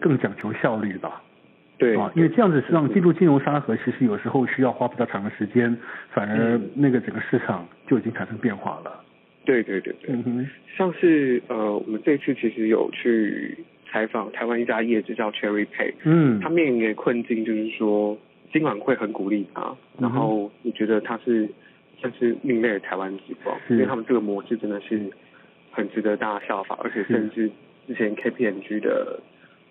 更讲求效率吧。对啊，因为这样子让进入金融沙盒，其实有时候需要花比较长的时间，反而那个整个市场就已经产生变化了。对对对对，嗯，像是呃，我们这次其实有去采访台湾一家业者叫 Cherry Pay，嗯，他面临的困境就是说，今晚会很鼓励他，然后你觉得他是算是另类的台湾之光，因为他们这个模式真的是很值得大家效仿，而且甚至之前 KPMG 的。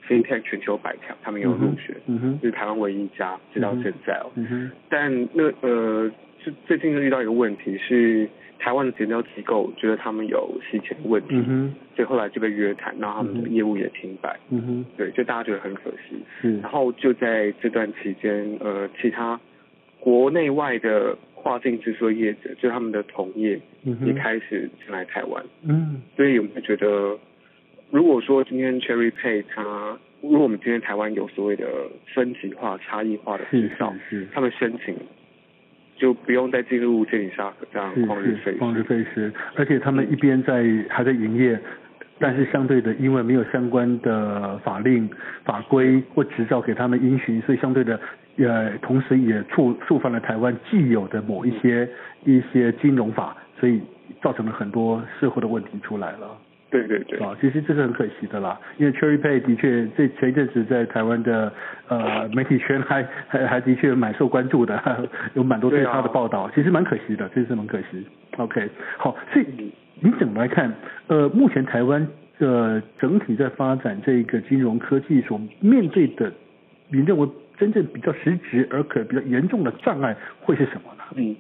FinTech 全球百强，他们有入选，嗯哼，就是台湾唯一一家，直到现在哦。嗯哼。但那呃，是最近就遇到一个问题是，台湾的检调机构觉得他们有洗钱问题，嗯哼，所以后来就被约谈，然后他们的业务也停摆，嗯哼，对，就大家觉得很可惜。嗯。然后就在这段期间，呃，其他国内外的跨境支付业者，就他们的同业，嗯哼，也开始进来台湾，嗯，所以我们觉得。如果说今天 Cherry Pay 它，如果我们今天台湾有所谓的分级化、差异化的执照，是，他们申请就不用再进入监理沙盒这样旷日费时。旷日费时，而且他们一边在还在营业，但是相对的，因为没有相关的法令、法规或执照给他们遵循，所以相对的，呃，同时也触触犯了台湾既有的某一些一些金融法，所以造成了很多社会的问题出来了。对对对，啊，其实这是很可惜的啦，因为 Cherry Pay 的确这前一阵子在台湾的呃媒体圈还还还的确蛮受关注的，有蛮多对他的报道，啊、其实蛮可惜的，这是蛮可惜。OK，好，所以你怎么来看？呃，目前台湾呃整体在发展这个金融科技所面对的，你认为真正比较实质而可比较严重的障碍会是什么呢？嗯。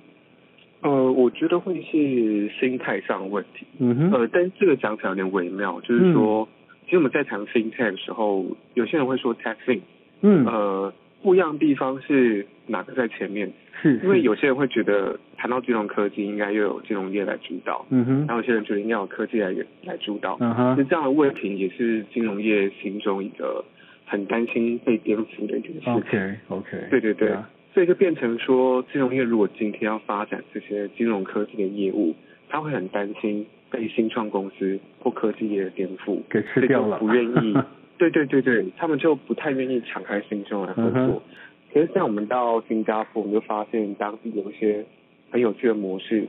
呃，我觉得会是心态上的问题。嗯哼。呃，但是这个讲起来有点微妙，就是说，嗯、其实我们在谈 FinTech 的时候，有些人会说 TechFin。嗯。呃，不一样的地方是哪个在前面？是。因为有些人会觉得谈到金融科技，应该又有金融业来主导。嗯哼。然后有些人觉得应该有科技来来主导。嗯哼。那这样的问题也是金融业心中一个很担心被颠覆的一件事情。OK OK。对对对。Yeah. 所以就变成说，金融业如果今天要发展这些金融科技的业务，他会很担心被新创公司或科技业的颠覆给吃掉了，不愿意。对对对对，他们就不太愿意敞开心胸来合作。Uh. 可是像我们到新加坡，我们就发现当地有一些很有趣的模式。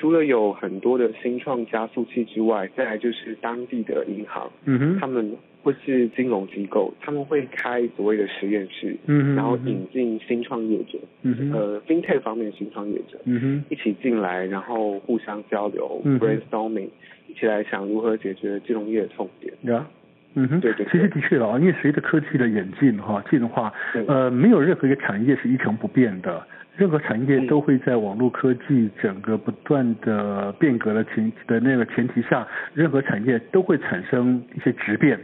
除了有很多的新创加速器之外，再来就是当地的银行，嗯哼，他们或是金融机构，他们会开所谓的实验室，嗯哼，然后引进新创业者，嗯哼，呃，FinTech 方面的新创业者，嗯哼，一起进来，然后互相交流，嗯，brainstorming，一起来想如何解决金融业的痛点，呀，嗯哼，对对，其实的确了，因为随着科技的演进哈，进化，呃，没有任何一个产业是一成不变的。任何产业都会在网络科技整个不断的变革的前的那个前提下，任何产业都会产生一些质变。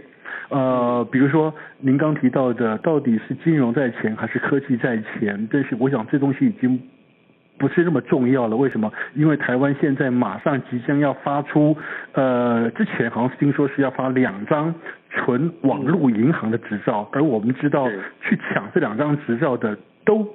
呃，比如说您刚提到的，到底是金融在前还是科技在前？但是我想这东西已经不是那么重要了。为什么？因为台湾现在马上即将要发出，呃，之前好像听说是要发两张纯网络银行的执照，而我们知道去抢这两张执照的都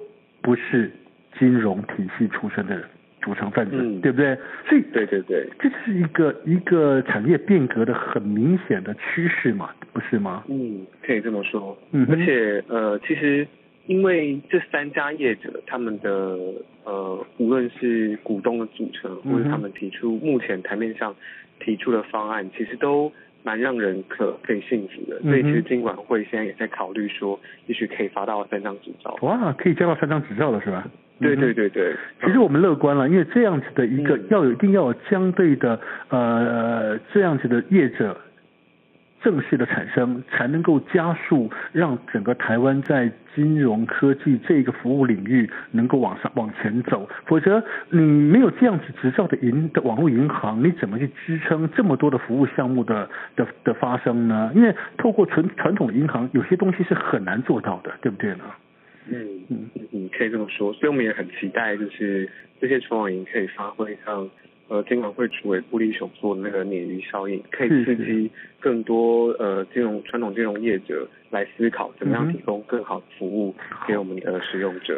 不是。金融体系出身的组成分子，嗯、对不对？所以，对对对，这是一个一个产业变革的很明显的趋势嘛，不是吗？嗯，可以这么说。嗯，而且呃，其实因为这三家业者他们的呃，无论是股东的组成，或者他们提出目前台面上提出的方案，其实都蛮让人可可以信服的。所以，其实金管会现在也在考虑说，也许可以发到三张执照。哇，可以加到三张执照了，是吧？对对对对，其实我们乐观了，因为这样子的一个要有一定要有相对的呃这样子的业者正式的产生，才能够加速让整个台湾在金融科技这个服务领域能够往上往前走。否则你没有这样子执照的银的网络银行，你怎么去支撑这么多的服务项目的的的发生呢？因为透过传传统的银行，有些东西是很难做到的，对不对呢？嗯嗯嗯，可以这么说，所以我们也很期待，就是这些传网银可以发挥像呃监管会主委布利雄做的那个鲶鱼效应，可以刺激更多呃金融传统金融业者来思考怎么样提供更好的服务给我们的使用者。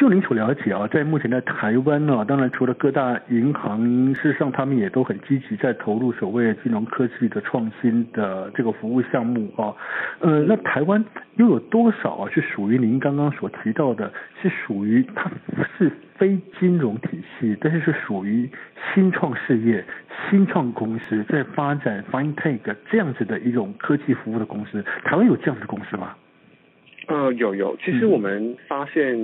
就您所了解啊，在目前的台湾呢、当然除了各大银行，事实上他们也都很积极在投入所谓金融科技的创新的这个服务项目啊。呃，那台湾又有多少啊是属于您刚刚所提到的，是属于它是非金融体系，但是是属于新创事业、新创公司在发展 fine tech 这样子的一种科技服务的公司？台湾有这样子的公司吗？呃，有有，其实我们发现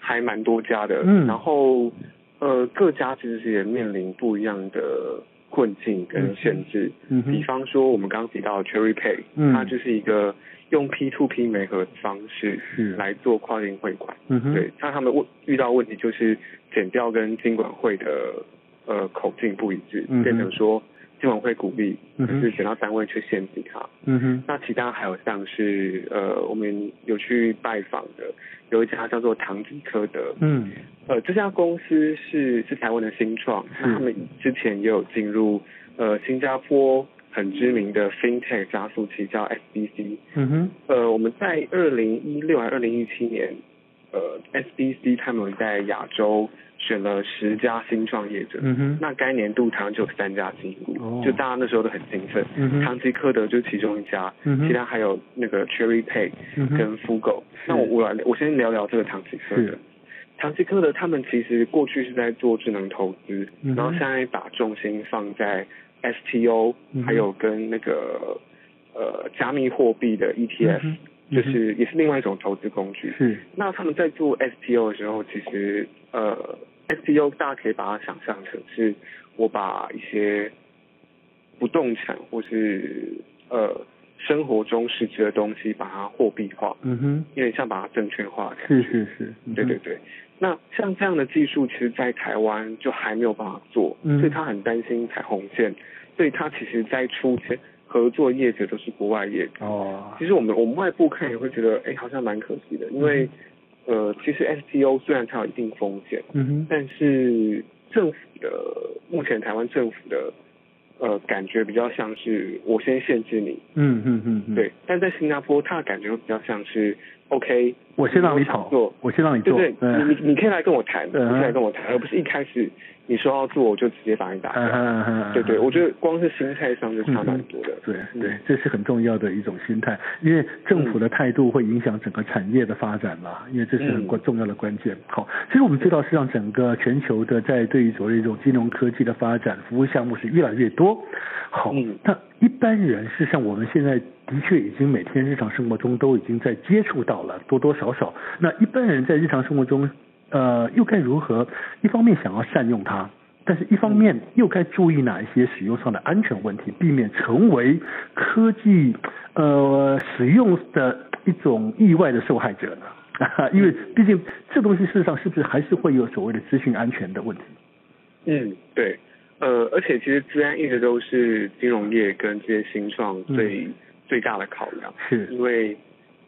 还蛮多家的，嗯，然后呃，各家其实也面临不一样的困境跟限制，嗯，比方说我们刚刚提到 Cherry Pay，嗯，它就是一个用 P to P 媒合的方式来做跨境汇款，嗯，对，那他们问遇到问题就是减掉跟金管会的呃口径不一致，变成说。金管会鼓励，可是选到单位去限制他。嗯哼。那其他还有像是呃，我们有去拜访的，有一家叫做唐吉诃德。嗯。呃，这家公司是是台湾的新创，那他们之前也有进入呃新加坡很知名的 FinTech 加速器叫 SBC。嗯哼。呃，我们在二零一六还二零一七年，呃，SBC 他们在亚洲。选了十家新创业者，嗯哼，那该年度台湾就有三家新股，哦，就大家那时候都很兴奋。唐吉诃德就是其中一家，其他还有那个 Cherry Pay 跟 Fugo，嗯。那我我来我先聊聊这个唐吉诃德。唐吉诃德他们其实过去是在做智能投资，嗯，然后现在把重心放在 STO，嗯，还有跟那个呃加密货币的 ETF，嗯，就是也是另外一种投资工具。是，那他们在做 STO 的时候，其实呃。STO 大家可以把它想象成是，我把一些不动产或是呃生活中实质的东西，把它货币化，嗯哼，有点像把它证券化的感觉。是是是，嗯、对对对。那像这样的技术，其实，在台湾就还没有办法做，嗯、所以他很担心彩虹线，所以他其实在出钱合作业者都是国外业者。哦。其实我们我们外部看也会觉得，哎，好像蛮可惜的，因为。嗯呃，其实 STO 虽然它有一定风险，嗯哼，但是政府的目前台湾政府的呃感觉比较像是我先限制你，嗯嗯嗯，嗯，对，但在新加坡它的感觉会比较像是 OK，我先让你炒作，我先让你做，对对，你你你可以来跟我谈，你可以来跟我谈，而不是一开始。你说要做，我就直接把你打掉。Uh, 对对，我觉得光是心态上就差蛮多的。对对，这是很重要的一种心态，因为政府的态度会影响整个产业的发展嘛，因为这是很关重要的关键。好，其实我们知道，是让整个全球的在对于所谓一种金融科技的发展，服务项目是越来越多。好，那一般人事实上我们现在的确已经每天日常生活中都已经在接触到了，多多少少。那一般人在日常生活中。呃，又该如何？一方面想要善用它，但是一方面又该注意哪一些使用上的安全问题，避免成为科技呃使用的一种意外的受害者呢？因为毕竟这东西事实上是不是还是会有所谓的资讯安全的问题？嗯，对，呃，而且其实资安一直都是金融业跟这些新创最、嗯、最大的考量，是因为。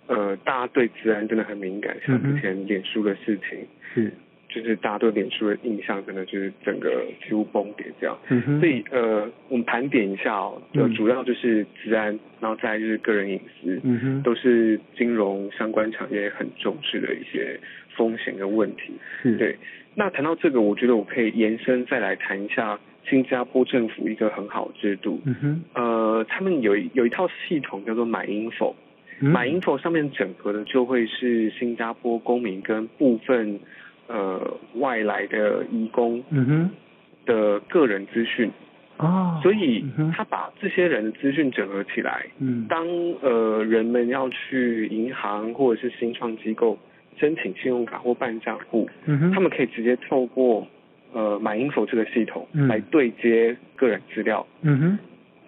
呃，大家对资安真的很敏感，像之前脸书的事情，是、嗯，就是大家对脸书的印象真的就是整个几乎崩跌这样。嗯哼。所以呃，我们盘点一下哦，就主要就是资安，然后再就是个人隐私，嗯哼，都是金融相关产业很重视的一些风险跟问题。是。对。那谈到这个，我觉得我可以延伸再来谈一下新加坡政府一个很好的制度。嗯哼。呃，他们有有一套系统叫做 MyInfo。MyInfo 上面整合的就会是新加坡公民跟部分呃外来的移工的个人资讯哦，所以他把这些人的资讯整合起来，嗯，当呃人们要去银行或者是新创机构申请信用卡或办账户，嗯，他们可以直接透过呃 MyInfo 这个系统来对接个人资料，嗯哼，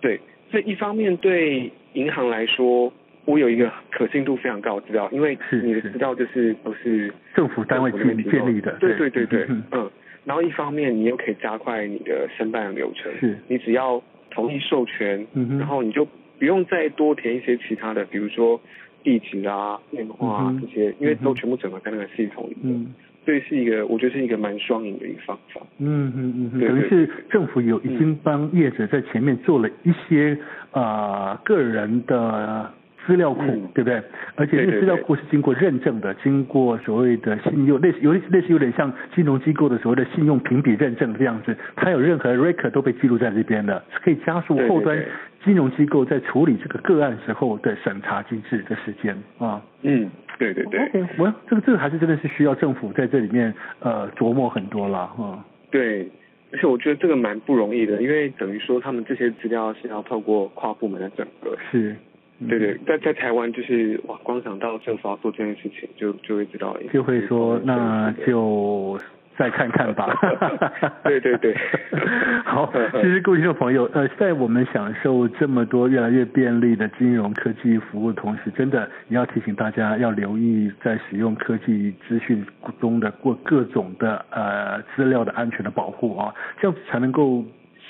对，所以一方面对银行来说。我有一个可信度非常高的资料，因为你的资料就是都是政府单位建立的，对对对对，嗯。然后一方面你又可以加快你的申办的流程，是。你只要同意授权，嗯，然后你就不用再多填一些其他的，比如说地址啊、电话啊这些，因为都全部整合在那个系统里面。嗯所以是一个，我觉得是一个蛮双赢的一个方法。嗯嗯嗯，等于是政府有已经帮业者在前面做了一些啊、呃、个人的资料库，嗯、对不对？而且这个资料库是经过认证的，对对对经过所谓的信用类似有类似有点像金融机构的所谓的信用评比认证这样子，它有任何 record 都被记录在这边的，可以加速后端金融机构在处理这个个案时候的审查机制的时间啊。嗯，对对对。我这个这个还是真的是需要政府在这里面呃琢磨很多了啊。对。而且我觉得这个蛮不容易的，因为等于说他们这些资料是要透过跨部门的整合。是，嗯、对对，在在台湾就是哇，光想到政府要做这件事情，就就会知道，就会说那就。再看看吧。对对对，好，其实各位听众朋友，呃，在我们享受这么多越来越便利的金融科技服务的同时，真的也要提醒大家要留意在使用科技资讯中的各各种的呃资料的安全的保护啊，这样子才能够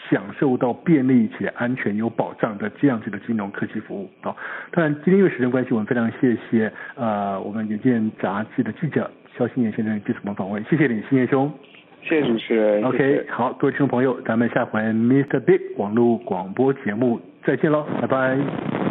享受到便利且安全有保障的这样子的金融科技服务啊。当然，今天因为时间关系，我们非常谢谢呃我们远见杂志的记者。萧欣言先生接受我们访问，谢谢你，新年兄。谢谢主持人。OK，谢谢好，各位听众朋友，咱们下回 Mr. Big 网络广播节目再见喽，拜拜。